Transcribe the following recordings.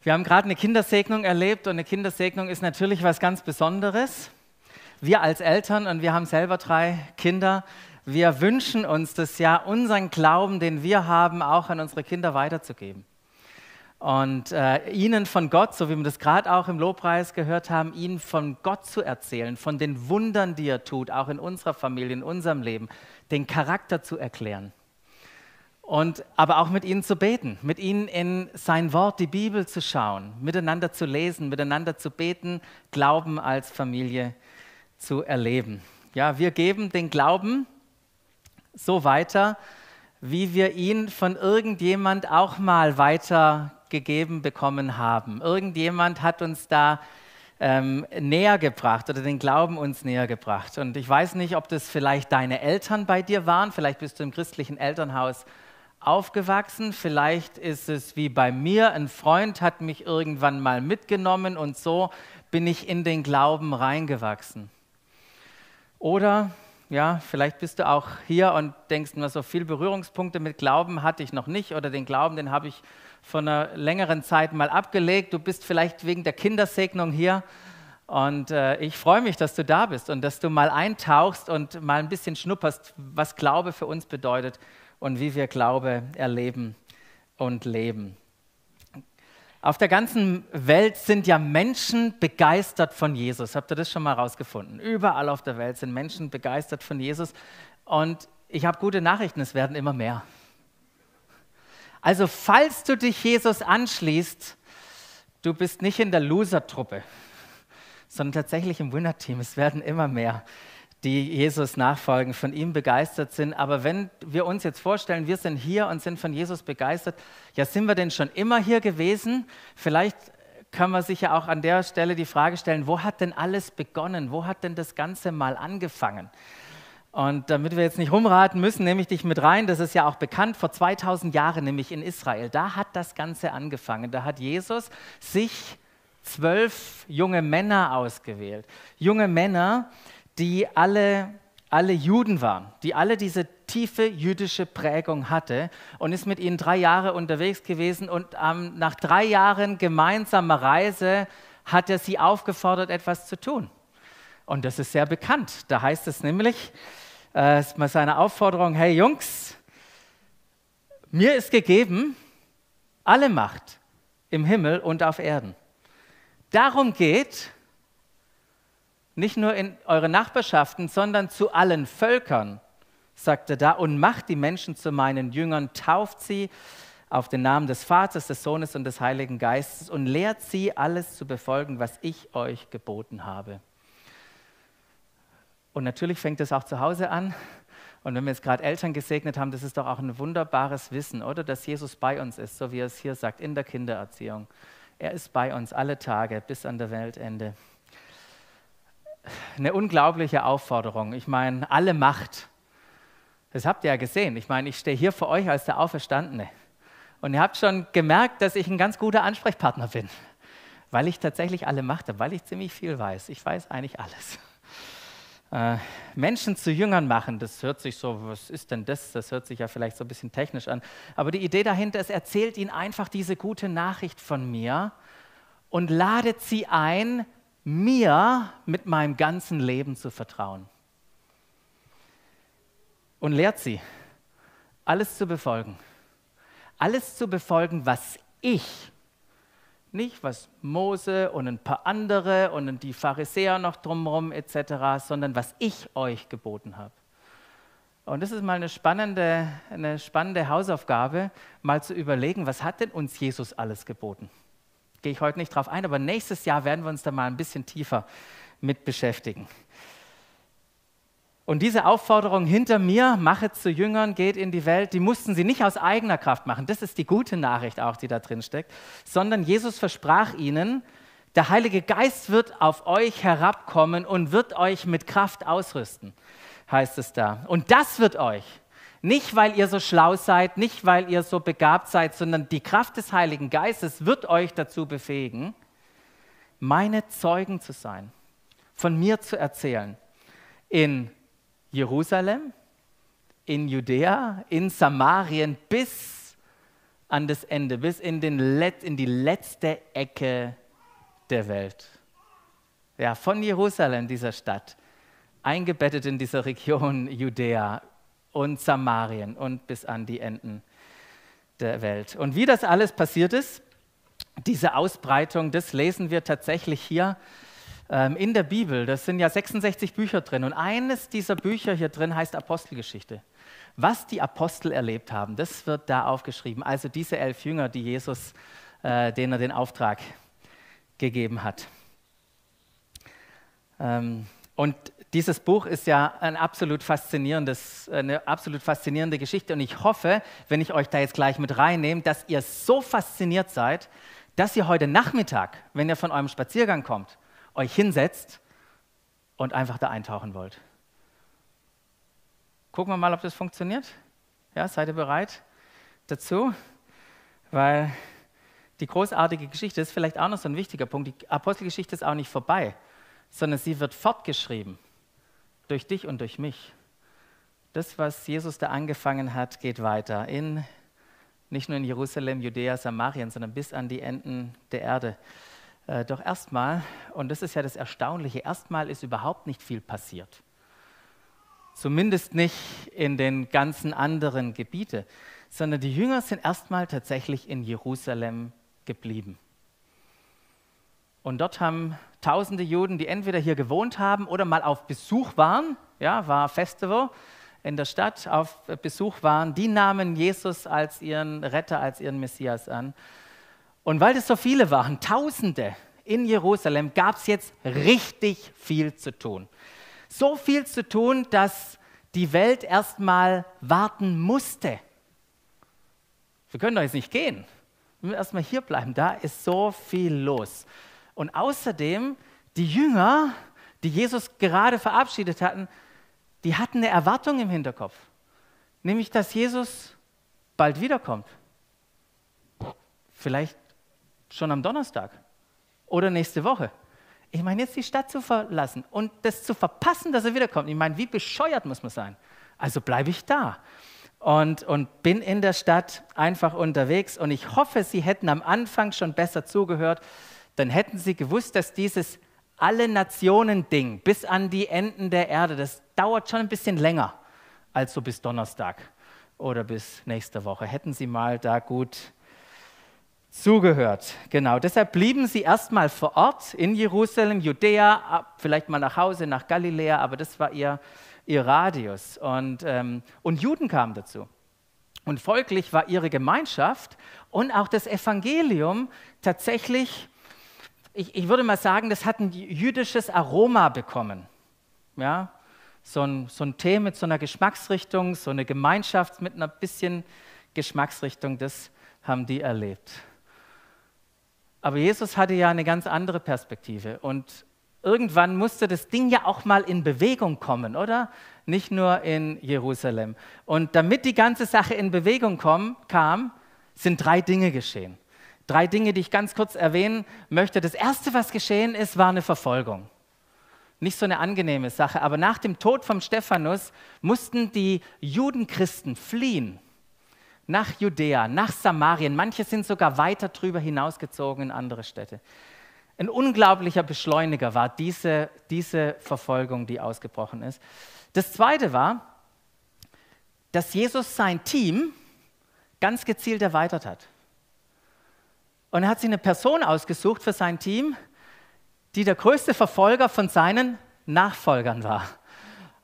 Wir haben gerade eine Kindersegnung erlebt und eine Kindersegnung ist natürlich was ganz Besonderes. Wir als Eltern und wir haben selber drei Kinder, wir wünschen uns das ja, unseren Glauben, den wir haben, auch an unsere Kinder weiterzugeben. Und äh, ihnen von Gott, so wie wir das gerade auch im Lobpreis gehört haben, ihnen von Gott zu erzählen, von den Wundern, die er tut, auch in unserer Familie, in unserem Leben, den Charakter zu erklären und aber auch mit ihnen zu beten, mit ihnen in sein Wort, die Bibel zu schauen, miteinander zu lesen, miteinander zu beten, Glauben als Familie zu erleben. Ja, wir geben den Glauben so weiter, wie wir ihn von irgendjemand auch mal weitergegeben bekommen haben. Irgendjemand hat uns da ähm, näher gebracht oder den Glauben uns näher gebracht. Und ich weiß nicht, ob das vielleicht deine Eltern bei dir waren, vielleicht bist du im christlichen Elternhaus aufgewachsen. Vielleicht ist es wie bei mir, ein Freund hat mich irgendwann mal mitgenommen und so bin ich in den Glauben reingewachsen. Oder ja, vielleicht bist du auch hier und denkst mir, so viele Berührungspunkte mit Glauben hatte ich noch nicht oder den Glauben, den habe ich vor einer längeren Zeit mal abgelegt. Du bist vielleicht wegen der Kindersegnung hier und äh, ich freue mich, dass du da bist und dass du mal eintauchst und mal ein bisschen schnupperst, was Glaube für uns bedeutet und wie wir Glaube erleben und leben. Auf der ganzen Welt sind ja Menschen begeistert von Jesus. Habt ihr das schon mal rausgefunden? Überall auf der Welt sind Menschen begeistert von Jesus. Und ich habe gute Nachrichten, es werden immer mehr. Also falls du dich Jesus anschließt, du bist nicht in der Loser-Truppe, sondern tatsächlich im Winner-Team. Es werden immer mehr die Jesus nachfolgen, von ihm begeistert sind. Aber wenn wir uns jetzt vorstellen, wir sind hier und sind von Jesus begeistert, ja, sind wir denn schon immer hier gewesen? Vielleicht kann man sich ja auch an der Stelle die Frage stellen, wo hat denn alles begonnen? Wo hat denn das Ganze mal angefangen? Und damit wir jetzt nicht rumraten müssen, nehme ich dich mit rein. Das ist ja auch bekannt. Vor 2000 Jahren, nämlich in Israel, da hat das Ganze angefangen. Da hat Jesus sich zwölf junge Männer ausgewählt. Junge Männer, die alle, alle Juden waren, die alle diese tiefe jüdische Prägung hatte und ist mit ihnen drei Jahre unterwegs gewesen und ähm, nach drei Jahren gemeinsamer Reise hat er sie aufgefordert, etwas zu tun. Und das ist sehr bekannt. Da heißt es nämlich, äh, mal seine Aufforderung, hey Jungs, mir ist gegeben alle Macht im Himmel und auf Erden. Darum geht, nicht nur in eure Nachbarschaften, sondern zu allen Völkern, sagt er da, und macht die Menschen zu meinen Jüngern, tauft sie auf den Namen des Vaters, des Sohnes und des Heiligen Geistes und lehrt sie, alles zu befolgen, was ich euch geboten habe. Und natürlich fängt es auch zu Hause an. Und wenn wir jetzt gerade Eltern gesegnet haben, das ist doch auch ein wunderbares Wissen, oder? Dass Jesus bei uns ist, so wie er es hier sagt, in der Kindererziehung. Er ist bei uns alle Tage bis an der Weltende eine unglaubliche Aufforderung. Ich meine, alle Macht. Das habt ihr ja gesehen. Ich meine, ich stehe hier vor euch als der Auferstandene. Und ihr habt schon gemerkt, dass ich ein ganz guter Ansprechpartner bin, weil ich tatsächlich alle Macht habe, weil ich ziemlich viel weiß. Ich weiß eigentlich alles. Äh, Menschen zu Jüngern machen, das hört sich so, was ist denn das? Das hört sich ja vielleicht so ein bisschen technisch an. Aber die Idee dahinter ist, erzählt ihnen einfach diese gute Nachricht von mir und ladet sie ein, mir mit meinem ganzen Leben zu vertrauen. Und lehrt sie, alles zu befolgen. Alles zu befolgen, was ich, nicht was Mose und ein paar andere und die Pharisäer noch drumherum etc., sondern was ich euch geboten habe. Und das ist mal eine spannende, eine spannende Hausaufgabe, mal zu überlegen, was hat denn uns Jesus alles geboten? Gehe ich heute nicht drauf ein, aber nächstes Jahr werden wir uns da mal ein bisschen tiefer mit beschäftigen. Und diese Aufforderung hinter mir, mache zu Jüngern, geht in die Welt, die mussten sie nicht aus eigener Kraft machen. Das ist die gute Nachricht auch, die da drin steckt, sondern Jesus versprach ihnen, der Heilige Geist wird auf euch herabkommen und wird euch mit Kraft ausrüsten, heißt es da. Und das wird euch nicht, weil ihr so schlau seid, nicht, weil ihr so begabt seid, sondern die Kraft des Heiligen Geistes wird euch dazu befähigen, meine Zeugen zu sein, von mir zu erzählen. In Jerusalem, in Judäa, in Samarien bis an das Ende, bis in, Let in die letzte Ecke der Welt. Ja, von Jerusalem, dieser Stadt, eingebettet in dieser Region Judäa und Samarien und bis an die Enden der Welt. Und wie das alles passiert ist, diese Ausbreitung, das lesen wir tatsächlich hier ähm, in der Bibel. Das sind ja 66 Bücher drin. Und eines dieser Bücher hier drin heißt Apostelgeschichte. Was die Apostel erlebt haben, das wird da aufgeschrieben. Also diese elf Jünger, die Jesus, äh, denen er den Auftrag gegeben hat. Ähm, und dieses Buch ist ja ein absolut eine absolut faszinierende Geschichte. Und ich hoffe, wenn ich euch da jetzt gleich mit reinnehme, dass ihr so fasziniert seid, dass ihr heute Nachmittag, wenn ihr von eurem Spaziergang kommt, euch hinsetzt und einfach da eintauchen wollt. Gucken wir mal, ob das funktioniert. Ja, seid ihr bereit dazu? Weil die großartige Geschichte ist vielleicht auch noch so ein wichtiger Punkt. Die Apostelgeschichte ist auch nicht vorbei, sondern sie wird fortgeschrieben durch dich und durch mich. Das, was Jesus da angefangen hat, geht weiter in nicht nur in Jerusalem, Judäa, Samarien, sondern bis an die Enden der Erde. Äh, doch erstmal, und das ist ja das Erstaunliche, erstmal ist überhaupt nicht viel passiert. Zumindest nicht in den ganzen anderen Gebieten, sondern die Jünger sind erstmal tatsächlich in Jerusalem geblieben. Und dort haben tausende Juden, die entweder hier gewohnt haben oder mal auf Besuch waren, ja, war Festival in der Stadt, auf Besuch waren, die nahmen Jesus als ihren Retter, als ihren Messias an. Und weil es so viele waren, Tausende in Jerusalem, gab es jetzt richtig viel zu tun. So viel zu tun, dass die Welt erstmal warten musste. Wir können doch jetzt nicht gehen. Wir müssen erstmal hier bleiben. Da ist so viel los. Und außerdem, die Jünger, die Jesus gerade verabschiedet hatten, die hatten eine Erwartung im Hinterkopf. Nämlich, dass Jesus bald wiederkommt. Vielleicht schon am Donnerstag oder nächste Woche. Ich meine, jetzt die Stadt zu verlassen und das zu verpassen, dass er wiederkommt. Ich meine, wie bescheuert muss man sein? Also bleibe ich da und, und bin in der Stadt einfach unterwegs. Und ich hoffe, Sie hätten am Anfang schon besser zugehört. Dann hätten Sie gewusst, dass dieses alle Nationen-Ding bis an die Enden der Erde, das dauert schon ein bisschen länger als so bis Donnerstag oder bis nächste Woche. Hätten Sie mal da gut zugehört. Genau, deshalb blieben sie erstmal vor Ort in Jerusalem, Judäa, vielleicht mal nach Hause, nach Galiläa, aber das war ihr, ihr Radius. Und, ähm, und Juden kamen dazu. Und folglich war ihre Gemeinschaft und auch das Evangelium tatsächlich, ich, ich würde mal sagen, das hat ein jüdisches Aroma bekommen. Ja, so ein, so ein Tee mit so einer Geschmacksrichtung, so eine Gemeinschaft mit einer bisschen Geschmacksrichtung, das haben die erlebt. Aber Jesus hatte ja eine ganz andere Perspektive und irgendwann musste das Ding ja auch mal in Bewegung kommen, oder? Nicht nur in Jerusalem. Und damit die ganze Sache in Bewegung kam, sind drei Dinge geschehen. Drei Dinge, die ich ganz kurz erwähnen möchte. Das erste, was geschehen ist, war eine Verfolgung. Nicht so eine angenehme Sache, aber nach dem Tod von Stephanus mussten die Judenchristen fliehen nach Judäa, nach Samarien. Manche sind sogar weiter drüber hinausgezogen in andere Städte. Ein unglaublicher Beschleuniger war diese, diese Verfolgung, die ausgebrochen ist. Das Zweite war, dass Jesus sein Team ganz gezielt erweitert hat. Und er hat sich eine Person ausgesucht für sein Team, die der größte Verfolger von seinen Nachfolgern war.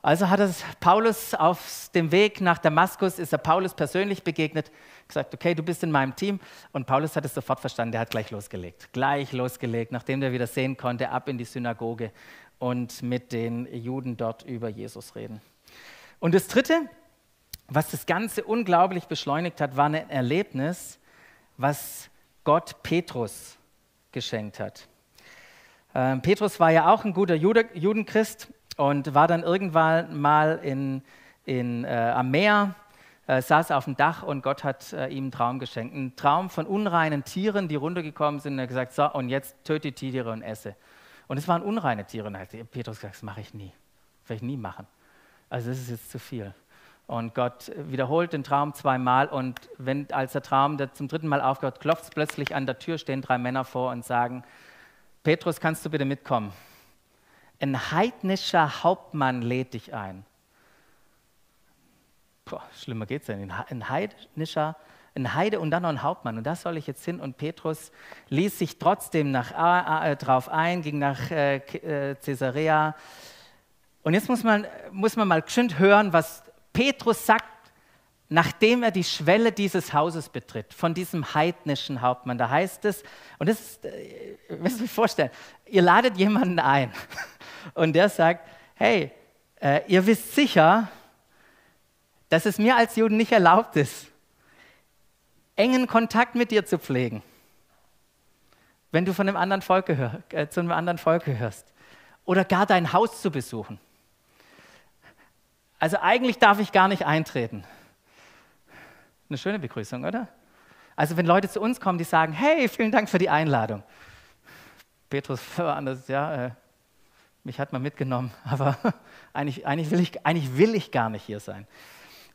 Also hat es Paulus auf dem Weg nach Damaskus, ist er Paulus persönlich begegnet, gesagt, okay, du bist in meinem Team. Und Paulus hat es sofort verstanden, der hat gleich losgelegt. Gleich losgelegt, nachdem er wieder sehen konnte, ab in die Synagoge und mit den Juden dort über Jesus reden. Und das Dritte, was das Ganze unglaublich beschleunigt hat, war ein Erlebnis, was Gott Petrus geschenkt hat. Ähm, Petrus war ja auch ein guter Jude, Judenchrist und war dann irgendwann mal in, in, äh, am Meer, äh, saß auf dem Dach und Gott hat äh, ihm einen Traum geschenkt. Ein Traum von unreinen Tieren, die runtergekommen sind und er hat gesagt, so und jetzt töte die Tiere und esse. Und es waren unreine Tiere. Und hat Petrus gesagt, das mache ich nie. Das werde ich nie machen. Also das ist jetzt zu viel. Und Gott wiederholt den Traum zweimal und wenn, als der Traum zum dritten Mal aufgehört, klopft es plötzlich an der Tür, stehen drei Männer vor und sagen, Petrus, kannst du bitte mitkommen? Ein heidnischer Hauptmann lädt dich ein. Boah, schlimmer geht's denn. Ein heidnischer, ein Heide und dann noch ein Hauptmann. Und da soll ich jetzt hin. Und Petrus ließ sich trotzdem nach, äh, drauf ein, ging nach äh, äh, Caesarea. Und jetzt muss man, muss man mal geschwind hören, was Petrus sagt, nachdem er die Schwelle dieses Hauses betritt, von diesem heidnischen Hauptmann. Da heißt es, und das ist, äh, ihr müsst euch vorstellen, ihr ladet jemanden ein und der sagt, hey, äh, ihr wisst sicher, dass es mir als Juden nicht erlaubt ist, engen Kontakt mit dir zu pflegen, wenn du von einem anderen Volk gehör, äh, zu einem anderen Volk gehörst oder gar dein Haus zu besuchen. Also eigentlich darf ich gar nicht eintreten. Eine schöne Begrüßung, oder? Also wenn Leute zu uns kommen, die sagen, hey, vielen Dank für die Einladung. Petrus war anders, ja, äh, mich hat man mitgenommen, aber eigentlich, eigentlich, will ich, eigentlich will ich gar nicht hier sein.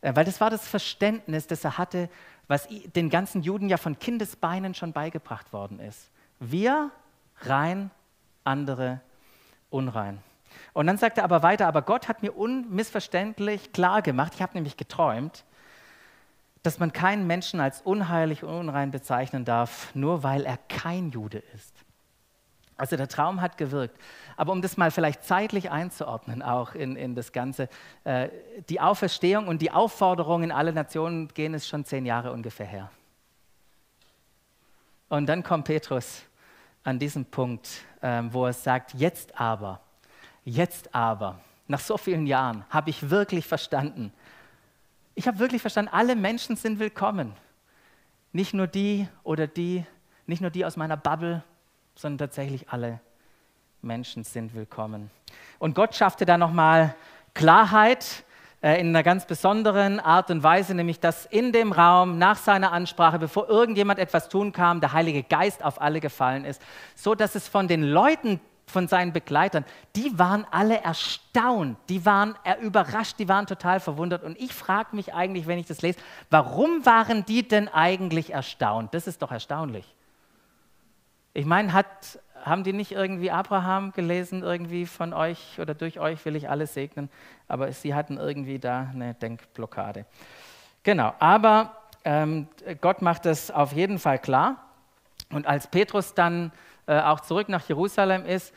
Äh, weil das war das Verständnis, das er hatte, was den ganzen Juden ja von Kindesbeinen schon beigebracht worden ist. Wir rein, andere unrein. Und dann sagt er aber weiter, aber Gott hat mir unmissverständlich klar gemacht, ich habe nämlich geträumt, dass man keinen Menschen als unheilig und unrein bezeichnen darf, nur weil er kein Jude ist. Also der Traum hat gewirkt. Aber um das mal vielleicht zeitlich einzuordnen, auch in, in das Ganze, äh, die Auferstehung und die Aufforderung in alle Nationen gehen es schon zehn Jahre ungefähr her. Und dann kommt Petrus an diesen Punkt, äh, wo er sagt, jetzt aber, jetzt aber, nach so vielen Jahren habe ich wirklich verstanden, ich habe wirklich verstanden, alle Menschen sind willkommen. Nicht nur die oder die, nicht nur die aus meiner Bubble, sondern tatsächlich alle Menschen sind willkommen. Und Gott schaffte da nochmal Klarheit äh, in einer ganz besonderen Art und Weise, nämlich dass in dem Raum nach seiner Ansprache, bevor irgendjemand etwas tun kam, der Heilige Geist auf alle gefallen ist, so dass es von den Leuten, von seinen Begleitern, die waren alle erstaunt, die waren überrascht, die waren total verwundert. Und ich frage mich eigentlich, wenn ich das lese, warum waren die denn eigentlich erstaunt? Das ist doch erstaunlich. Ich meine, haben die nicht irgendwie Abraham gelesen, irgendwie von euch oder durch euch will ich alles segnen, aber sie hatten irgendwie da eine Denkblockade. Genau, aber ähm, Gott macht das auf jeden Fall klar. Und als Petrus dann auch zurück nach Jerusalem ist,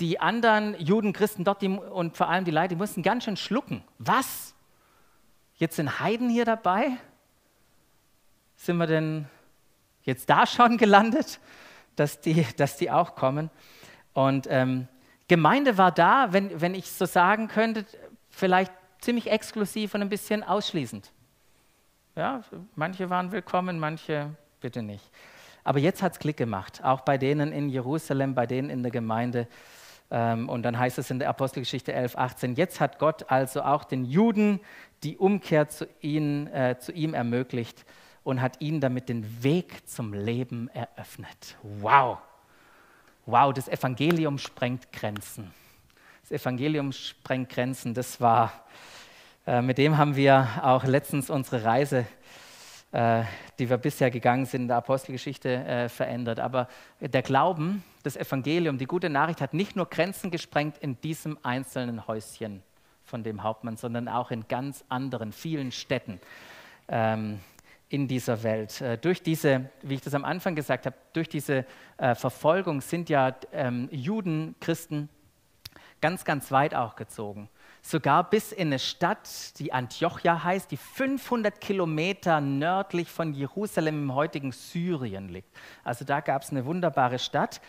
die anderen Juden, Christen dort die, und vor allem die Leute, die mussten ganz schön schlucken. Was? Jetzt sind Heiden hier dabei? Sind wir denn jetzt da schon gelandet? dass die, dass die auch kommen. Und ähm, Gemeinde war da, wenn, wenn ich so sagen könnte, vielleicht ziemlich exklusiv und ein bisschen ausschließend. Ja, manche waren willkommen, manche bitte nicht. Aber jetzt hat es Klick gemacht, auch bei denen in Jerusalem, bei denen in der Gemeinde. Ähm, und dann heißt es in der Apostelgeschichte 11, 18, jetzt hat Gott also auch den Juden die Umkehr zu, ihnen, äh, zu ihm ermöglicht und hat ihnen damit den Weg zum Leben eröffnet. Wow! Wow, das Evangelium sprengt Grenzen. Das Evangelium sprengt Grenzen. Das war, äh, mit dem haben wir auch letztens unsere Reise, die wir bisher gegangen sind, in der Apostelgeschichte äh, verändert. Aber der Glauben, das Evangelium, die gute Nachricht hat nicht nur Grenzen gesprengt in diesem einzelnen Häuschen von dem Hauptmann, sondern auch in ganz anderen, vielen Städten. Ähm, in dieser Welt. Äh, durch diese, wie ich das am Anfang gesagt habe, durch diese äh, Verfolgung sind ja ähm, Juden, Christen ganz, ganz weit auch gezogen. Sogar bis in eine Stadt, die Antiochia heißt, die 500 Kilometer nördlich von Jerusalem im heutigen Syrien liegt. Also da gab es eine wunderbare Stadt.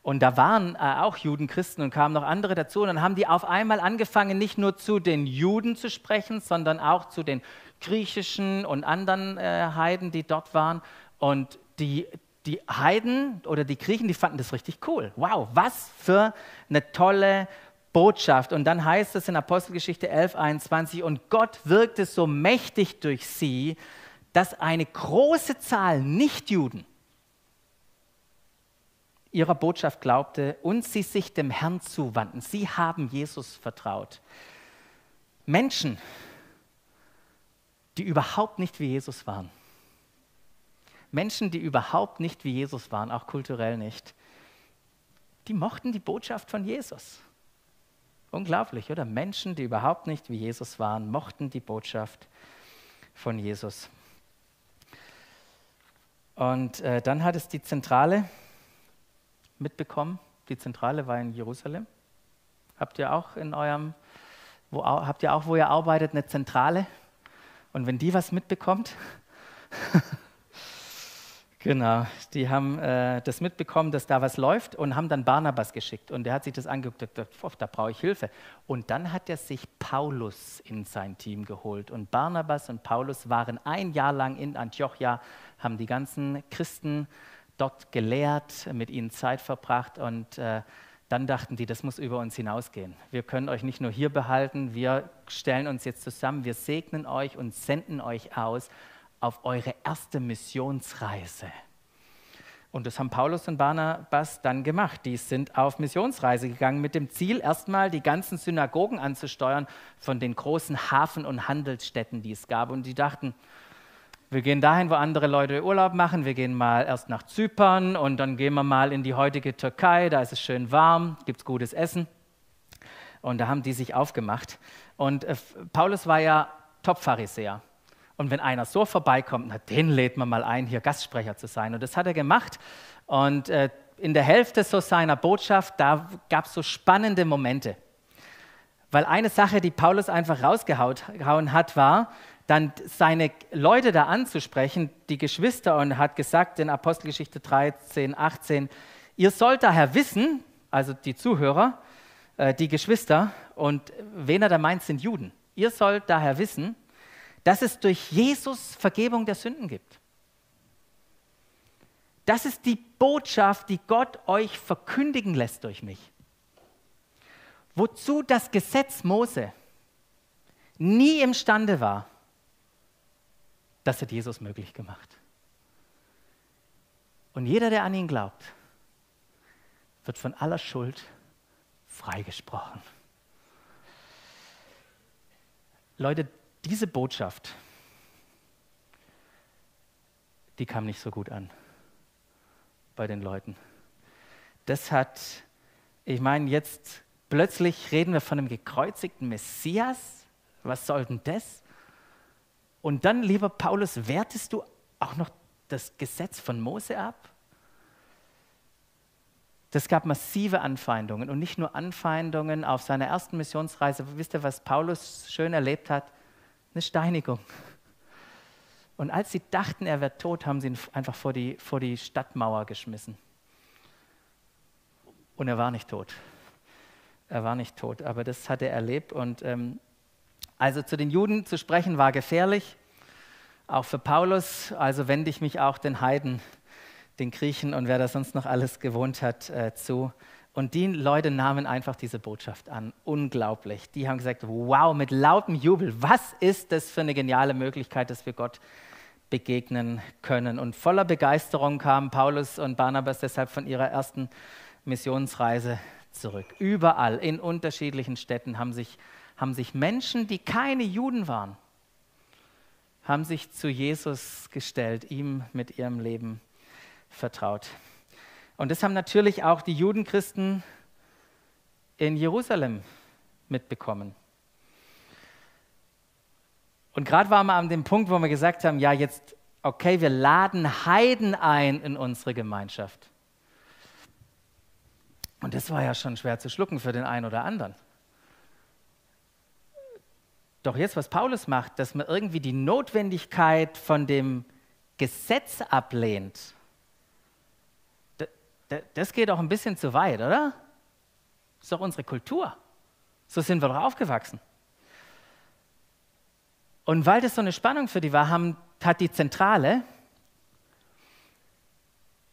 Und da waren äh, auch Juden, Christen und kamen noch andere dazu. Und dann haben die auf einmal angefangen, nicht nur zu den Juden zu sprechen, sondern auch zu den griechischen und anderen äh, Heiden, die dort waren. Und die, die Heiden oder die Griechen, die fanden das richtig cool. Wow, was für eine tolle Botschaft. Und dann heißt es in Apostelgeschichte 11, 21, und Gott wirkte so mächtig durch sie, dass eine große Zahl Nichtjuden ihrer Botschaft glaubte und sie sich dem Herrn zuwandten. Sie haben Jesus vertraut. Menschen, die überhaupt nicht wie Jesus waren. Menschen, die überhaupt nicht wie Jesus waren, auch kulturell nicht, die mochten die Botschaft von Jesus. Unglaublich, oder? Menschen, die überhaupt nicht wie Jesus waren, mochten die Botschaft von Jesus. Und äh, dann hat es die Zentrale mitbekommen. Die Zentrale war in Jerusalem. Habt ihr auch in eurem, wo, habt ihr auch, wo ihr arbeitet, eine Zentrale? Und wenn die was mitbekommt, Genau, die haben äh, das mitbekommen, dass da was läuft und haben dann Barnabas geschickt. Und der hat sich das angeguckt und gesagt, da brauche ich Hilfe. Und dann hat er sich Paulus in sein Team geholt. Und Barnabas und Paulus waren ein Jahr lang in Antiochia, haben die ganzen Christen dort gelehrt, mit ihnen Zeit verbracht. Und äh, dann dachten die, das muss über uns hinausgehen. Wir können euch nicht nur hier behalten, wir stellen uns jetzt zusammen, wir segnen euch und senden euch aus auf eure erste Missionsreise. Und das haben Paulus und Barnabas dann gemacht. Die sind auf Missionsreise gegangen mit dem Ziel, erstmal die ganzen Synagogen anzusteuern von den großen Hafen- und Handelsstädten, die es gab. Und die dachten, wir gehen dahin, wo andere Leute Urlaub machen. Wir gehen mal erst nach Zypern und dann gehen wir mal in die heutige Türkei. Da ist es schön warm, gibt es gutes Essen. Und da haben die sich aufgemacht. Und äh, Paulus war ja Top-Pharisäer. Und wenn einer so vorbeikommt, na, den lädt man mal ein, hier Gastsprecher zu sein. Und das hat er gemacht. Und äh, in der Hälfte so seiner Botschaft, da gab es so spannende Momente. Weil eine Sache, die Paulus einfach rausgehauen hat, war, dann seine Leute da anzusprechen, die Geschwister, und hat gesagt in Apostelgeschichte 13, 18, ihr sollt daher wissen, also die Zuhörer, äh, die Geschwister, und wen er da meint, sind Juden. Ihr sollt daher wissen, dass es durch Jesus Vergebung der Sünden gibt. Das ist die Botschaft, die Gott euch verkündigen lässt durch mich. Wozu das Gesetz Mose nie imstande war, das hat Jesus möglich gemacht. Und jeder, der an ihn glaubt, wird von aller Schuld freigesprochen. Leute, diese Botschaft, die kam nicht so gut an bei den Leuten. Das hat, ich meine, jetzt plötzlich reden wir von einem gekreuzigten Messias. Was soll denn das? Und dann, lieber Paulus, wertest du auch noch das Gesetz von Mose ab? Das gab massive Anfeindungen und nicht nur Anfeindungen auf seiner ersten Missionsreise. Wisst ihr, was Paulus schön erlebt hat? Eine Steinigung. Und als sie dachten, er wird tot, haben sie ihn einfach vor die, vor die Stadtmauer geschmissen. Und er war nicht tot. Er war nicht tot, aber das hat er erlebt. Und ähm, also zu den Juden zu sprechen war gefährlich, auch für Paulus. Also wende ich mich auch den Heiden, den Griechen und wer da sonst noch alles gewohnt hat, äh, zu. Und die Leute nahmen einfach diese Botschaft an. Unglaublich. Die haben gesagt, wow, mit lautem Jubel, was ist das für eine geniale Möglichkeit, dass wir Gott begegnen können. Und voller Begeisterung kamen Paulus und Barnabas deshalb von ihrer ersten Missionsreise zurück. Überall in unterschiedlichen Städten haben sich, haben sich Menschen, die keine Juden waren, haben sich zu Jesus gestellt, ihm mit ihrem Leben vertraut. Und das haben natürlich auch die Judenchristen in Jerusalem mitbekommen. Und gerade waren wir an dem Punkt, wo wir gesagt haben, ja, jetzt, okay, wir laden Heiden ein in unsere Gemeinschaft. Und das war ja schon schwer zu schlucken für den einen oder anderen. Doch jetzt, was Paulus macht, dass man irgendwie die Notwendigkeit von dem Gesetz ablehnt das geht auch ein bisschen zu weit, oder? Das ist doch unsere Kultur. So sind wir doch aufgewachsen. Und weil das so eine Spannung für die war, haben, hat die Zentrale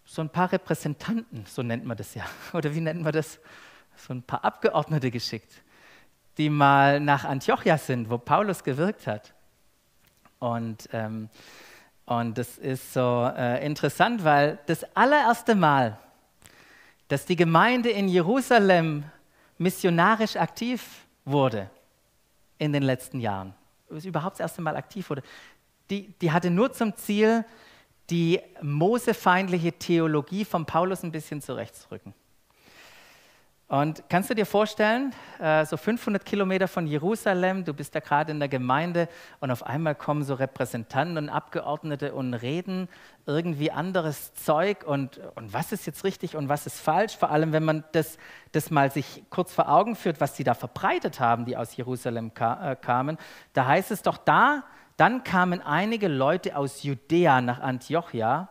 so ein paar Repräsentanten, so nennt man das ja, oder wie nennt man das, so ein paar Abgeordnete geschickt, die mal nach Antiochia sind, wo Paulus gewirkt hat. Und, ähm, und das ist so äh, interessant, weil das allererste Mal, dass die Gemeinde in Jerusalem missionarisch aktiv wurde in den letzten Jahren, es überhaupt das erste Mal aktiv wurde, die, die hatte nur zum Ziel, die mosefeindliche Theologie von Paulus ein bisschen zurechtzurücken. Und kannst du dir vorstellen, äh, so 500 Kilometer von Jerusalem, du bist da gerade in der Gemeinde und auf einmal kommen so Repräsentanten und Abgeordnete und reden irgendwie anderes Zeug und, und was ist jetzt richtig und was ist falsch, vor allem wenn man das, das mal sich kurz vor Augen führt, was sie da verbreitet haben, die aus Jerusalem äh, kamen. Da heißt es doch da, dann kamen einige Leute aus Judäa nach Antiochia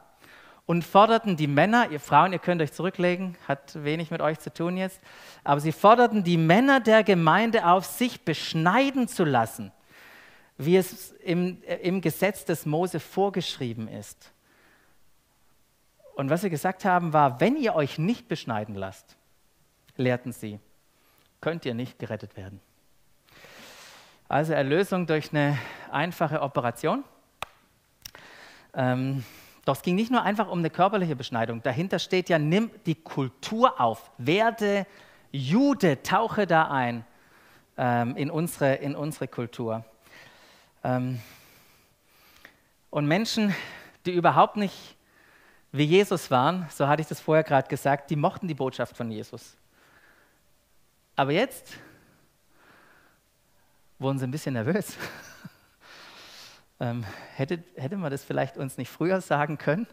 und forderten die Männer, ihr Frauen, ihr könnt euch zurücklegen, hat wenig mit euch zu tun jetzt, aber sie forderten die Männer der Gemeinde auf, sich beschneiden zu lassen, wie es im, im Gesetz des Mose vorgeschrieben ist. Und was sie gesagt haben, war, wenn ihr euch nicht beschneiden lasst, lehrten sie, könnt ihr nicht gerettet werden. Also Erlösung durch eine einfache Operation. Ähm, doch es ging nicht nur einfach um eine körperliche Beschneidung. Dahinter steht ja, nimm die Kultur auf, werde Jude, tauche da ein ähm, in, unsere, in unsere Kultur. Ähm, und Menschen, die überhaupt nicht wie Jesus waren, so hatte ich das vorher gerade gesagt, die mochten die Botschaft von Jesus. Aber jetzt wurden sie ein bisschen nervös. ähm, hätte, hätte man das vielleicht uns nicht früher sagen können,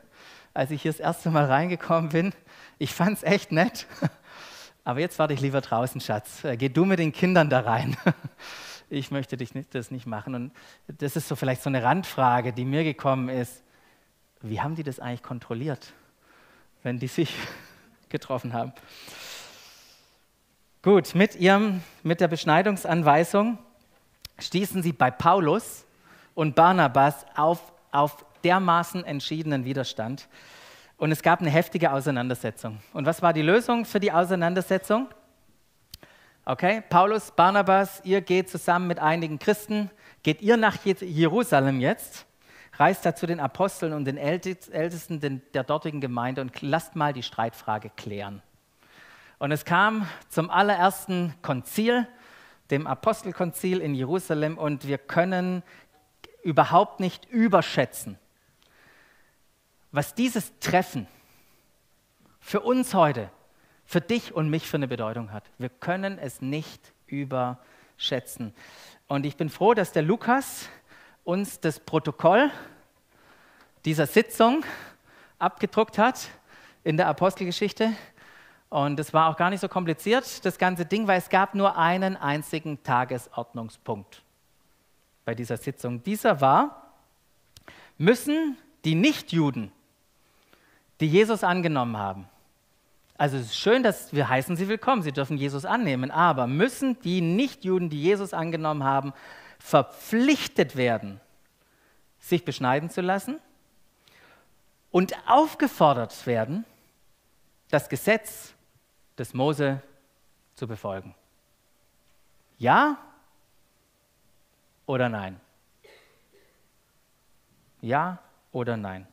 als ich hier das erste Mal reingekommen bin? Ich fand es echt nett. Aber jetzt warte ich lieber draußen, Schatz. Äh, geh du mit den Kindern da rein. Ich möchte dich nicht, das nicht machen. Und das ist so vielleicht so eine Randfrage, die mir gekommen ist. Wie haben die das eigentlich kontrolliert, wenn die sich getroffen haben? Gut, mit, ihrem, mit der Beschneidungsanweisung stießen sie bei Paulus und Barnabas auf, auf dermaßen entschiedenen Widerstand. Und es gab eine heftige Auseinandersetzung. Und was war die Lösung für die Auseinandersetzung? Okay, Paulus, Barnabas, ihr geht zusammen mit einigen Christen, geht ihr nach Jerusalem jetzt, reist da zu den Aposteln und den Ältesten der dortigen Gemeinde und lasst mal die Streitfrage klären. Und es kam zum allerersten Konzil dem Apostelkonzil in Jerusalem und wir können überhaupt nicht überschätzen, was dieses Treffen für uns heute, für dich und mich für eine Bedeutung hat. Wir können es nicht überschätzen. Und ich bin froh, dass der Lukas uns das Protokoll dieser Sitzung abgedruckt hat in der Apostelgeschichte. Und es war auch gar nicht so kompliziert, das ganze Ding, weil es gab nur einen einzigen Tagesordnungspunkt bei dieser Sitzung. Dieser war, müssen die Nichtjuden, die Jesus angenommen haben, also es ist schön, dass wir heißen sie willkommen, sie dürfen Jesus annehmen, aber müssen die Nichtjuden, die Jesus angenommen haben, verpflichtet werden, sich beschneiden zu lassen und aufgefordert werden, das Gesetz des Mose zu befolgen? Ja oder nein? Ja oder nein?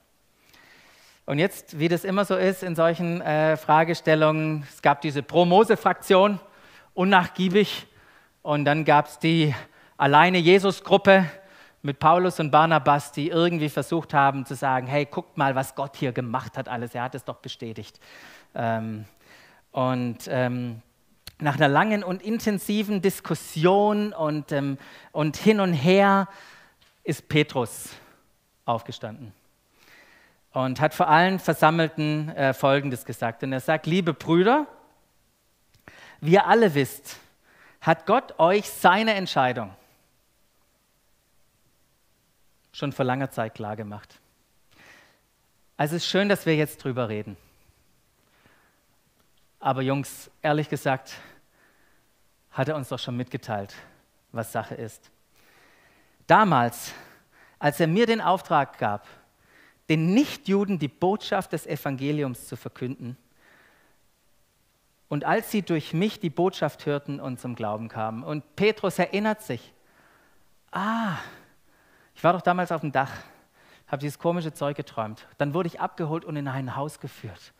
Und jetzt, wie das immer so ist in solchen äh, Fragestellungen, es gab diese Pro-Mose-Fraktion, unnachgiebig, und dann gab es die alleine Jesus-Gruppe mit Paulus und Barnabas, die irgendwie versucht haben zu sagen, hey, guckt mal, was Gott hier gemacht hat alles, er hat es doch bestätigt. Ähm, und ähm, nach einer langen und intensiven Diskussion und, ähm, und hin und her ist Petrus aufgestanden und hat vor allen Versammelten äh, Folgendes gesagt. Und er sagt, liebe Brüder, wie ihr alle wisst, hat Gott euch seine Entscheidung schon vor langer Zeit klargemacht. Also es ist schön, dass wir jetzt drüber reden. Aber Jungs, ehrlich gesagt, hat er uns doch schon mitgeteilt, was Sache ist. Damals, als er mir den Auftrag gab, den Nichtjuden die Botschaft des Evangeliums zu verkünden, und als sie durch mich die Botschaft hörten und zum Glauben kamen. Und Petrus erinnert sich, ah, ich war doch damals auf dem Dach, habe dieses komische Zeug geträumt. Dann wurde ich abgeholt und in ein Haus geführt.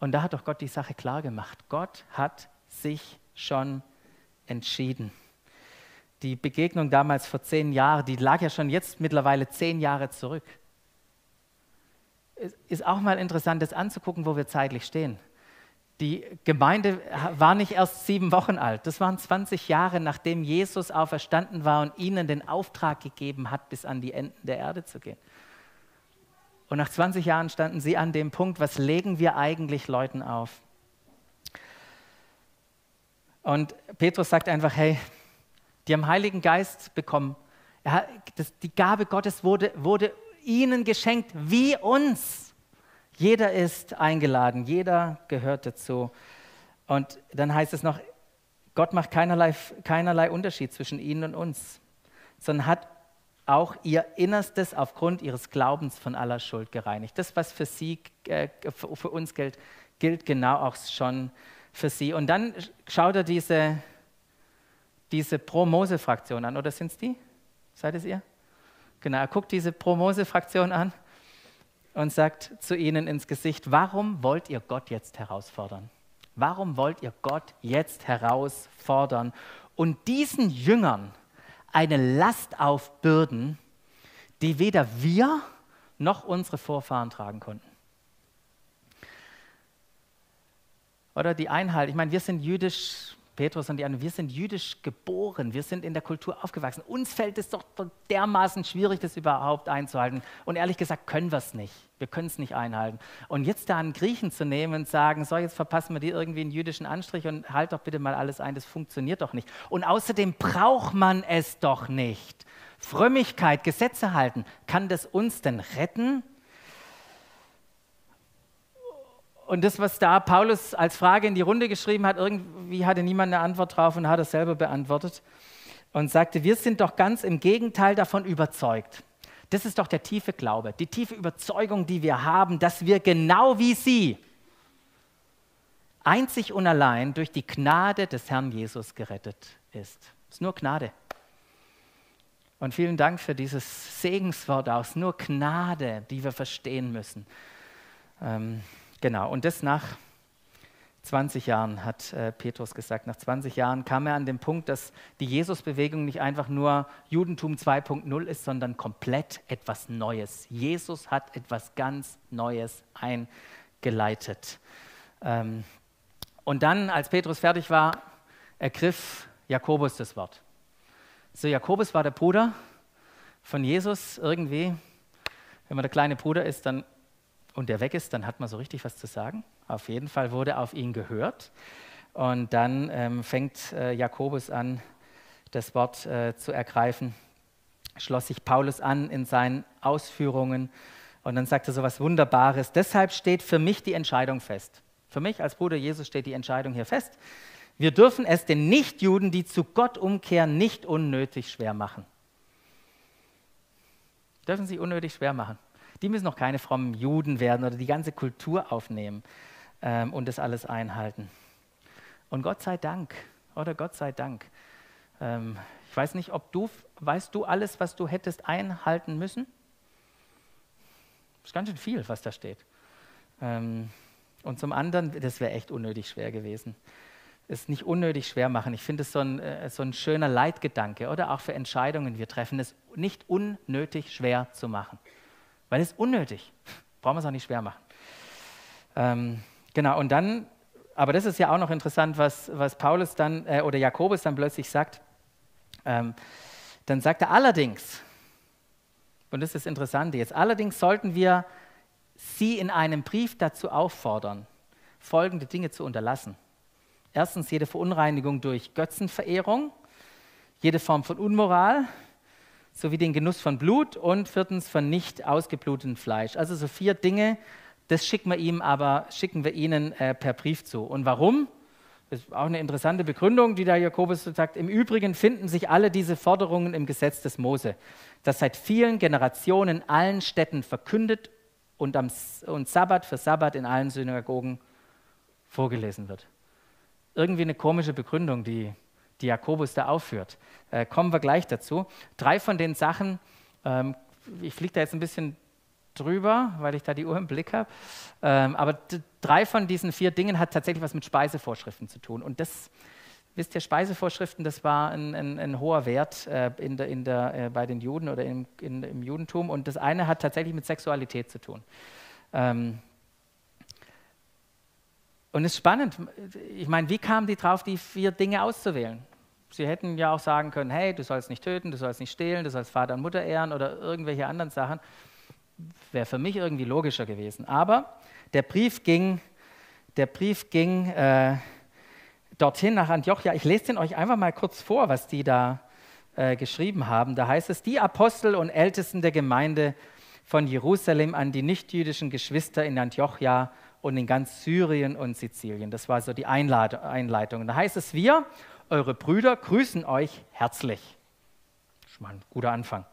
Und da hat doch Gott die Sache klar gemacht. Gott hat sich schon entschieden. die Begegnung damals vor zehn Jahren, die lag ja schon jetzt mittlerweile zehn Jahre zurück. Es ist auch mal interessant, das anzugucken, wo wir zeitlich stehen. Die Gemeinde war nicht erst sieben Wochen alt. Das waren 20 Jahre, nachdem Jesus auferstanden war und ihnen den Auftrag gegeben hat, bis an die Enden der Erde zu gehen. Und nach 20 Jahren standen sie an dem Punkt, was legen wir eigentlich Leuten auf? Und Petrus sagt einfach, hey, die haben Heiligen Geist bekommen. Hat, das, die Gabe Gottes wurde, wurde ihnen geschenkt, wie uns. Jeder ist eingeladen, jeder gehört dazu. Und dann heißt es noch, Gott macht keinerlei, keinerlei Unterschied zwischen ihnen und uns, sondern hat auch ihr Innerstes aufgrund ihres Glaubens von aller Schuld gereinigt. Das, was für sie, äh, für uns gilt, gilt genau auch schon für sie. Und dann schaut er diese, diese Pro-Mose-Fraktion an, oder sind es die? Seid es ihr? Genau, er guckt diese Pro-Mose-Fraktion an und sagt zu ihnen ins Gesicht, warum wollt ihr Gott jetzt herausfordern? Warum wollt ihr Gott jetzt herausfordern und diesen Jüngern eine Last aufbürden, die weder wir noch unsere Vorfahren tragen konnten? Oder die Einheit, ich meine, wir sind jüdisch, Petrus und die anderen, wir sind jüdisch geboren, wir sind in der Kultur aufgewachsen. Uns fällt es doch dermaßen schwierig, das überhaupt einzuhalten. Und ehrlich gesagt können wir es nicht. Wir können es nicht einhalten. Und jetzt da einen Griechen zu nehmen und sagen, so, jetzt verpassen wir dir irgendwie einen jüdischen Anstrich und halt doch bitte mal alles ein, das funktioniert doch nicht. Und außerdem braucht man es doch nicht. Frömmigkeit, Gesetze halten, kann das uns denn retten? Und das, was da Paulus als Frage in die Runde geschrieben hat, irgendwie hatte niemand eine Antwort drauf und hat es selber beantwortet und sagte, wir sind doch ganz im Gegenteil davon überzeugt. Das ist doch der tiefe Glaube, die tiefe Überzeugung, die wir haben, dass wir genau wie sie einzig und allein durch die Gnade des Herrn Jesus gerettet ist. Es ist nur Gnade. Und vielen Dank für dieses Segenswort aus, nur Gnade, die wir verstehen müssen. Ähm, Genau, und das nach 20 Jahren, hat äh, Petrus gesagt. Nach 20 Jahren kam er an den Punkt, dass die Jesusbewegung nicht einfach nur Judentum 2.0 ist, sondern komplett etwas Neues. Jesus hat etwas ganz Neues eingeleitet. Ähm, und dann, als Petrus fertig war, ergriff Jakobus das Wort. So, Jakobus war der Bruder von Jesus irgendwie. Wenn man der kleine Bruder ist, dann und der weg ist, dann hat man so richtig was zu sagen. Auf jeden Fall wurde auf ihn gehört. Und dann ähm, fängt äh, Jakobus an, das Wort äh, zu ergreifen, schloss sich Paulus an in seinen Ausführungen und dann sagte er so was Wunderbares. Deshalb steht für mich die Entscheidung fest. Für mich als Bruder Jesus steht die Entscheidung hier fest. Wir dürfen es den Nichtjuden, die zu Gott umkehren, nicht unnötig schwer machen. Dürfen sie unnötig schwer machen die müssen noch keine frommen Juden werden oder die ganze Kultur aufnehmen ähm, und das alles einhalten. Und Gott sei Dank, oder Gott sei Dank, ähm, ich weiß nicht, ob du, weißt du alles, was du hättest einhalten müssen? Das ist ganz schön viel, was da steht. Ähm, und zum anderen, das wäre echt unnötig schwer gewesen. Es nicht unnötig schwer machen. Ich finde es so ein, äh, so ein schöner Leitgedanke, oder auch für Entscheidungen, wir treffen es nicht unnötig schwer zu machen weil es ist unnötig. Brauchen wir es auch nicht schwer machen. Ähm, genau, und dann, aber das ist ja auch noch interessant, was, was Paulus dann äh, oder Jakobus dann plötzlich sagt. Ähm, dann sagt er allerdings, und das ist das Interessante jetzt, allerdings sollten wir sie in einem Brief dazu auffordern, folgende Dinge zu unterlassen. Erstens jede Verunreinigung durch Götzenverehrung, jede Form von Unmoral, sowie den Genuss von Blut und viertens von nicht ausgeblutetem Fleisch. Also so vier Dinge, das schicken wir ihm aber, schicken wir ihnen äh, per Brief zu. Und warum? Das ist auch eine interessante Begründung, die da Jakobus sagt. Im Übrigen finden sich alle diese Forderungen im Gesetz des Mose, das seit vielen Generationen in allen Städten verkündet und am und Sabbat für Sabbat in allen Synagogen vorgelesen wird. Irgendwie eine komische Begründung, die die Jakobus da aufführt. Äh, kommen wir gleich dazu. Drei von den Sachen, ähm, ich fliege da jetzt ein bisschen drüber, weil ich da die Uhr im Blick habe, ähm, aber drei von diesen vier Dingen hat tatsächlich was mit Speisevorschriften zu tun. Und das Wisst ihr, Speisevorschriften, das war ein, ein, ein hoher Wert äh, in der, in der, äh, bei den Juden oder im, in, im Judentum. Und das eine hat tatsächlich mit Sexualität zu tun. Ähm, und es ist spannend. Ich meine, wie kamen die drauf, die vier Dinge auszuwählen? Sie hätten ja auch sagen können, hey, du sollst nicht töten, du sollst nicht stehlen, du sollst Vater und Mutter ehren oder irgendwelche anderen Sachen. Wäre für mich irgendwie logischer gewesen. Aber der Brief ging, der Brief ging äh, dorthin nach Antiochia. Ich lese den euch einfach mal kurz vor, was die da äh, geschrieben haben. Da heißt es, die Apostel und Ältesten der Gemeinde von Jerusalem an die nichtjüdischen Geschwister in Antiochia und in ganz Syrien und Sizilien. Das war so die Einleitung. Da heißt es, wir, eure Brüder, grüßen euch herzlich. Schon mal ein guter Anfang.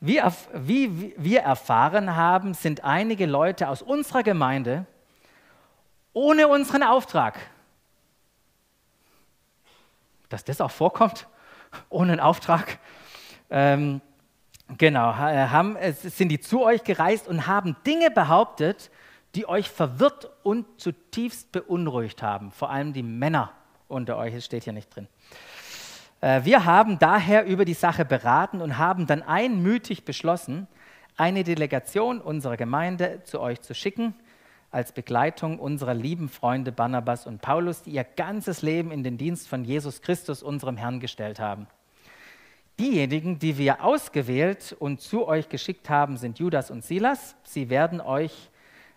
Wie, wie wir erfahren haben, sind einige Leute aus unserer Gemeinde ohne unseren Auftrag, dass das auch vorkommt, ohne einen Auftrag, ähm, genau, haben, sind die zu euch gereist und haben Dinge behauptet, die euch verwirrt und zutiefst beunruhigt haben. Vor allem die Männer unter euch, es steht hier nicht drin. Äh, wir haben daher über die Sache beraten und haben dann einmütig beschlossen, eine Delegation unserer Gemeinde zu euch zu schicken, als Begleitung unserer lieben Freunde Barnabas und Paulus, die ihr ganzes Leben in den Dienst von Jesus Christus, unserem Herrn, gestellt haben. Diejenigen, die wir ausgewählt und zu euch geschickt haben, sind Judas und Silas. Sie werden euch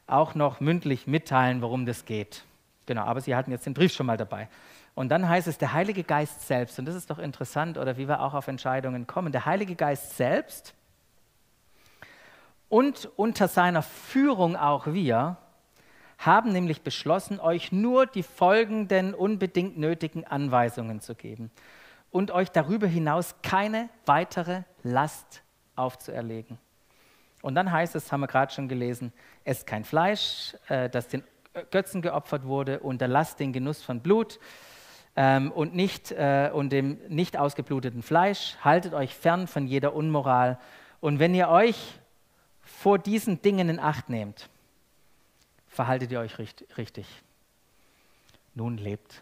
auch noch mündlich mitteilen, worum das geht. Genau, aber Sie hatten jetzt den Brief schon mal dabei. Und dann heißt es, der Heilige Geist selbst, und das ist doch interessant, oder wie wir auch auf Entscheidungen kommen, der Heilige Geist selbst und unter seiner Führung auch wir, haben nämlich beschlossen, euch nur die folgenden unbedingt nötigen Anweisungen zu geben und euch darüber hinaus keine weitere Last aufzuerlegen. Und dann heißt es, haben wir gerade schon gelesen, esst kein Fleisch, äh, das den Götzen geopfert wurde, unterlasst den Genuss von Blut ähm, und, nicht, äh, und dem nicht ausgebluteten Fleisch, haltet euch fern von jeder Unmoral. Und wenn ihr euch vor diesen Dingen in Acht nehmt, verhaltet ihr euch richtig. Nun lebt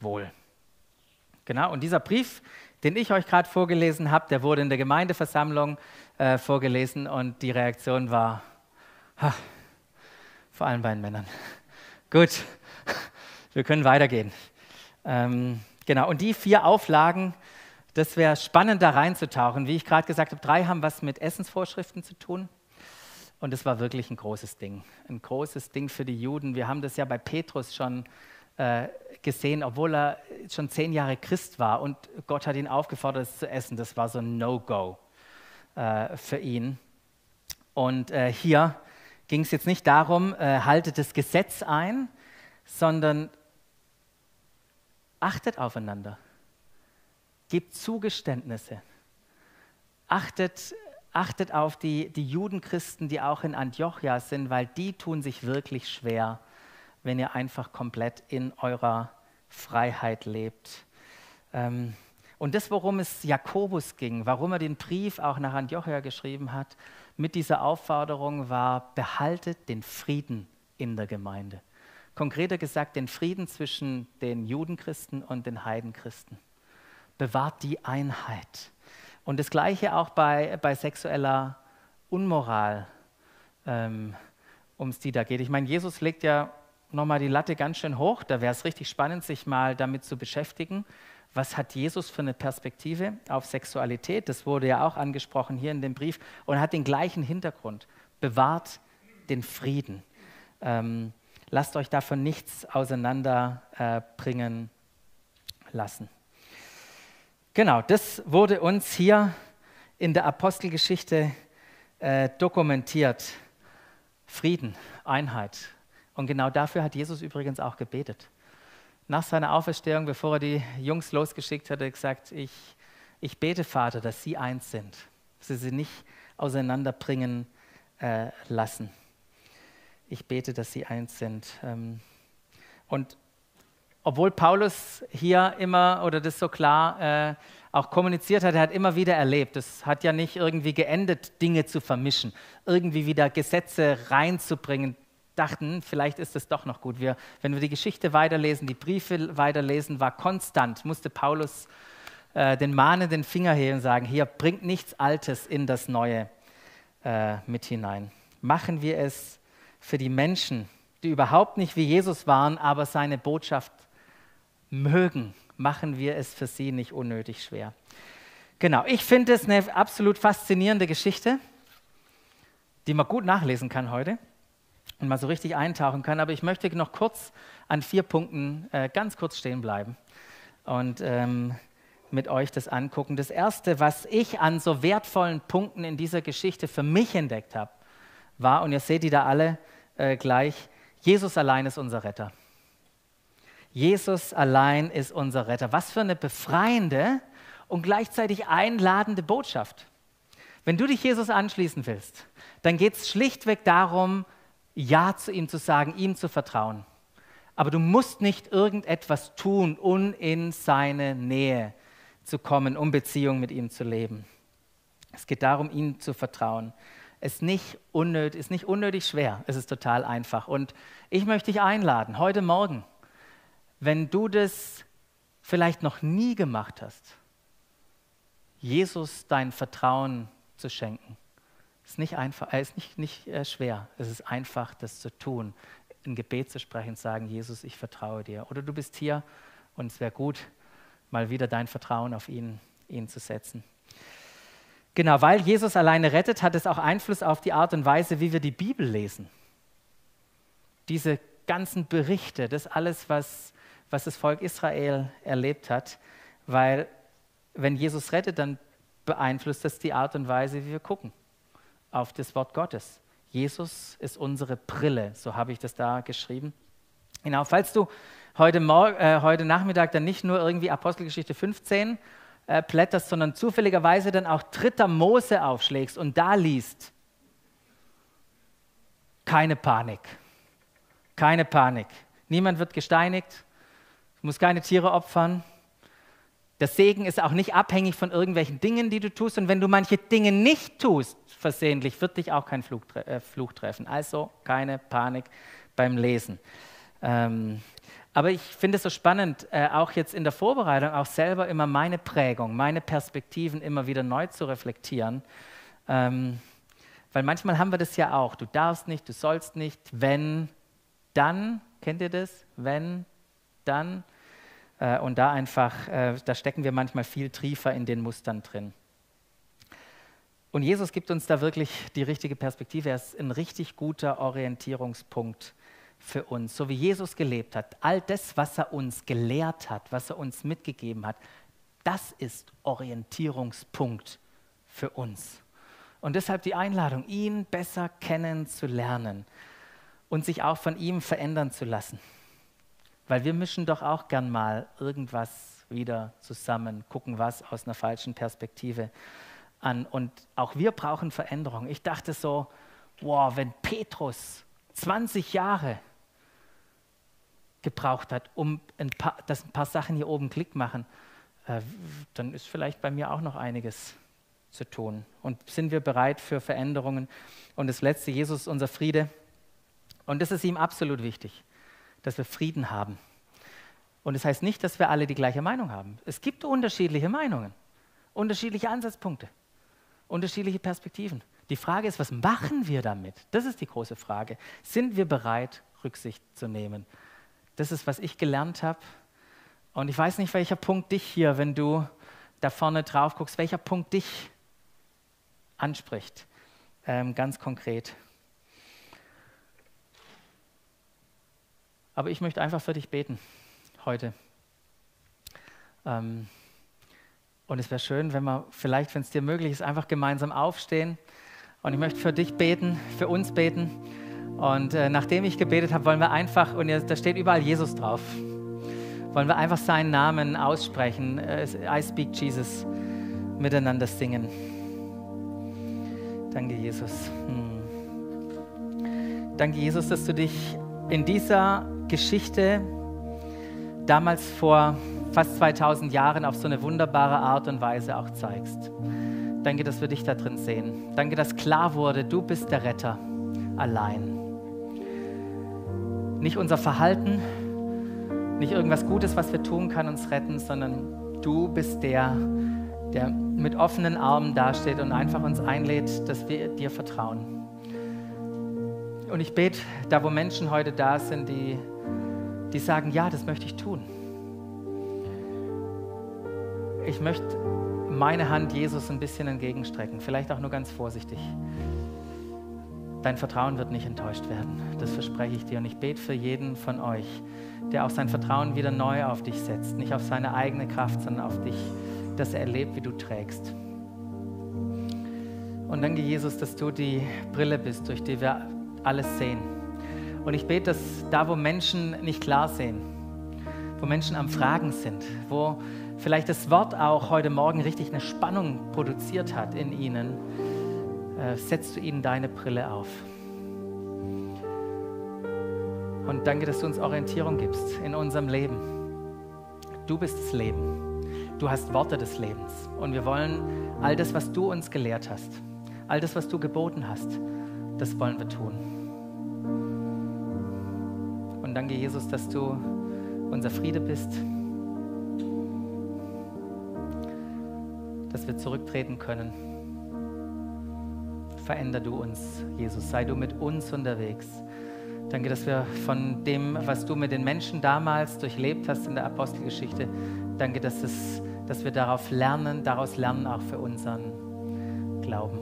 wohl. Genau, und dieser Brief, den ich euch gerade vorgelesen habe, der wurde in der Gemeindeversammlung äh, vorgelesen und die Reaktion war, ha, vor allem bei den Männern. Gut, wir können weitergehen. Ähm, genau, und die vier Auflagen, das wäre spannend da reinzutauchen. Wie ich gerade gesagt habe, drei haben was mit Essensvorschriften zu tun. Und es war wirklich ein großes Ding. Ein großes Ding für die Juden. Wir haben das ja bei Petrus schon äh, gesehen, obwohl er schon zehn Jahre Christ war und Gott hat ihn aufgefordert, es zu essen. Das war so ein No-Go äh, für ihn. Und äh, hier ging es jetzt nicht darum, äh, haltet das Gesetz ein, sondern achtet aufeinander. Gebt Zugeständnisse. Achtet, achtet auf die, die Judenchristen, die auch in Antiochia sind, weil die tun sich wirklich schwer, wenn ihr einfach komplett in eurer Freiheit lebt. Ähm, und das, worum es Jakobus ging, warum er den Brief auch nach Antiochia geschrieben hat, mit dieser Aufforderung war, behaltet den Frieden in der Gemeinde. Konkreter gesagt, den Frieden zwischen den Judenchristen und den Heidenchristen. Bewahrt die Einheit. Und das Gleiche auch bei, bei sexueller Unmoral, ähm, um es die da geht. Ich meine, Jesus legt ja nochmal die Latte ganz schön hoch. Da wäre es richtig spannend, sich mal damit zu beschäftigen was hat Jesus für eine Perspektive auf Sexualität? Das wurde ja auch angesprochen hier in dem Brief und hat den gleichen Hintergrund. Bewahrt den Frieden. Ähm, lasst euch davon nichts auseinanderbringen lassen. Genau, das wurde uns hier in der Apostelgeschichte äh, dokumentiert. Frieden, Einheit. Und genau dafür hat Jesus übrigens auch gebetet nach seiner Auferstehung, bevor er die Jungs losgeschickt hat, hat er gesagt, ich, ich bete, Vater, dass sie eins sind, dass sie sie nicht auseinanderbringen äh, lassen. Ich bete, dass sie eins sind. Ähm, und obwohl Paulus hier immer oder das so klar äh, auch kommuniziert hat, er hat immer wieder erlebt, es hat ja nicht irgendwie geendet, Dinge zu vermischen, irgendwie wieder Gesetze reinzubringen, dachten, vielleicht ist es doch noch gut. Wir, wenn wir die Geschichte weiterlesen, die Briefe weiterlesen, war konstant, musste Paulus äh, den mahnenden Finger heben und sagen, hier bringt nichts Altes in das Neue äh, mit hinein. Machen wir es für die Menschen, die überhaupt nicht wie Jesus waren, aber seine Botschaft mögen, machen wir es für sie nicht unnötig schwer. Genau, ich finde es eine absolut faszinierende Geschichte, die man gut nachlesen kann heute und mal so richtig eintauchen kann. Aber ich möchte noch kurz an vier Punkten äh, ganz kurz stehen bleiben und ähm, mit euch das angucken. Das Erste, was ich an so wertvollen Punkten in dieser Geschichte für mich entdeckt habe, war, und ihr seht die da alle äh, gleich, Jesus allein ist unser Retter. Jesus allein ist unser Retter. Was für eine befreiende und gleichzeitig einladende Botschaft. Wenn du dich Jesus anschließen willst, dann geht es schlichtweg darum, Ja zu ihm zu sagen, ihm zu vertrauen. Aber du musst nicht irgendetwas tun, um in seine Nähe zu kommen, um Beziehung mit ihm zu leben. Es geht darum, ihm zu vertrauen. Ist nicht, unnötig, ist nicht unnötig schwer, es ist total einfach. Und ich möchte dich einladen, heute Morgen, wenn du das vielleicht noch nie gemacht hast, Jesus dein Vertrauen zu schenken. Ist nicht einfach, äh, ist nicht, nicht äh, schwer. Es ist einfach, das zu tun, ein Gebet zu sprechen sagen, Jesus, ich vertraue dir. Oder du bist hier und es wäre gut, mal wieder dein Vertrauen auf ihn, ihn zu setzen. Genau, weil Jesus alleine rettet, hat es auch Einfluss auf die Art und Weise, wie wir die Bibel lesen. Diese ganzen Berichte, das alles, was, was das Volk Israel erlebt hat, weil wenn Jesus rettet, dann beeinflusst das die Art und Weise, wie wir gucken auf das Wort Gottes. Jesus ist unsere Brille, so habe ich das da geschrieben. Genau, falls du heute, Morgen, äh, heute Nachmittag dann nicht nur irgendwie Apostelgeschichte 15 äh, blätterst, sondern zufälligerweise dann auch dritter Mose aufschlägst und da liest, keine Panik, keine Panik. Niemand wird gesteinigt, du musst keine Tiere opfern, der Segen ist auch nicht abhängig von irgendwelchen Dingen, die du tust. Und wenn du manche Dinge nicht tust, versehentlich, wird dich auch kein Fluch, äh, Fluch treffen. Also keine Panik beim Lesen. Ähm, aber ich finde es so spannend, äh, auch jetzt in der Vorbereitung, auch selber immer meine Prägung, meine Perspektiven immer wieder neu zu reflektieren. Ähm, weil manchmal haben wir das ja auch. Du darfst nicht, du sollst nicht, wenn, dann, kennt ihr das? Wenn, dann. Äh, und da einfach, äh, da stecken wir manchmal viel tiefer in den Mustern drin. Und Jesus gibt uns da wirklich die richtige Perspektive. Er ist ein richtig guter Orientierungspunkt für uns. So wie Jesus gelebt hat, all das, was er uns gelehrt hat, was er uns mitgegeben hat, das ist Orientierungspunkt für uns. Und deshalb die Einladung, ihn besser kennenzulernen und sich auch von ihm verändern zu lassen. Weil wir mischen doch auch gern mal irgendwas wieder zusammen, gucken was aus einer falschen Perspektive an. Und auch wir brauchen Veränderung. Ich dachte so, wow, wenn Petrus 20 Jahre gebraucht hat, um ein paar, dass ein paar Sachen hier oben Klick machen, äh, dann ist vielleicht bei mir auch noch einiges zu tun. Und sind wir bereit für Veränderungen? Und das Letzte, Jesus unser Friede. Und das ist ihm absolut wichtig dass wir Frieden haben. Und das heißt nicht, dass wir alle die gleiche Meinung haben. Es gibt unterschiedliche Meinungen, unterschiedliche Ansatzpunkte, unterschiedliche Perspektiven. Die Frage ist, was machen wir damit? Das ist die große Frage. Sind wir bereit, Rücksicht zu nehmen? Das ist, was ich gelernt habe. Und ich weiß nicht, welcher Punkt dich hier, wenn du da vorne drauf guckst, welcher Punkt dich anspricht, ähm, ganz konkret. Aber ich möchte einfach für dich beten heute. Ähm, und es wäre schön, wenn wir vielleicht, wenn es dir möglich ist, einfach gemeinsam aufstehen. Und ich möchte für dich beten, für uns beten. Und äh, nachdem ich gebetet habe, wollen wir einfach, und da steht überall Jesus drauf, wollen wir einfach seinen Namen aussprechen. Äh, I speak Jesus miteinander singen. Danke, Jesus. Hm. Danke, Jesus, dass du dich in dieser Geschichte damals vor fast 2000 Jahren auf so eine wunderbare Art und Weise auch zeigst. Danke, dass wir dich da drin sehen. Danke, dass klar wurde, du bist der Retter allein. Nicht unser Verhalten, nicht irgendwas Gutes, was wir tun, kann uns retten, sondern du bist der, der mit offenen Armen dasteht und einfach uns einlädt, dass wir dir vertrauen. Und ich bete, da wo Menschen heute da sind, die, die sagen, ja, das möchte ich tun. Ich möchte meine Hand Jesus ein bisschen entgegenstrecken, vielleicht auch nur ganz vorsichtig. Dein Vertrauen wird nicht enttäuscht werden, das verspreche ich dir. Und ich bete für jeden von euch, der auch sein Vertrauen wieder neu auf dich setzt, nicht auf seine eigene Kraft, sondern auf dich, dass er erlebt, wie du trägst. Und danke, Jesus, dass du die Brille bist, durch die wir alles sehen. Und ich bete, dass da, wo Menschen nicht klar sehen, wo Menschen am Fragen sind, wo vielleicht das Wort auch heute Morgen richtig eine Spannung produziert hat in ihnen, äh, setzt du ihnen deine Brille auf. Und danke, dass du uns Orientierung gibst in unserem Leben. Du bist das Leben. Du hast Worte des Lebens. Und wir wollen all das, was du uns gelehrt hast, all das, was du geboten hast, das wollen wir tun. Und danke, Jesus, dass du unser Friede bist, dass wir zurücktreten können. Veränder du uns, Jesus, sei du mit uns unterwegs. Danke, dass wir von dem, was du mit den Menschen damals durchlebt hast in der Apostelgeschichte, danke, dass, es, dass wir darauf lernen, daraus lernen auch für unseren Glauben.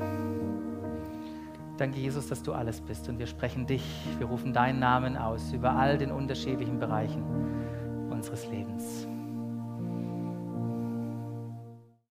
Danke, Jesus, dass du alles bist und wir sprechen dich, wir rufen deinen Namen aus über all den unterschiedlichen Bereichen unseres Lebens.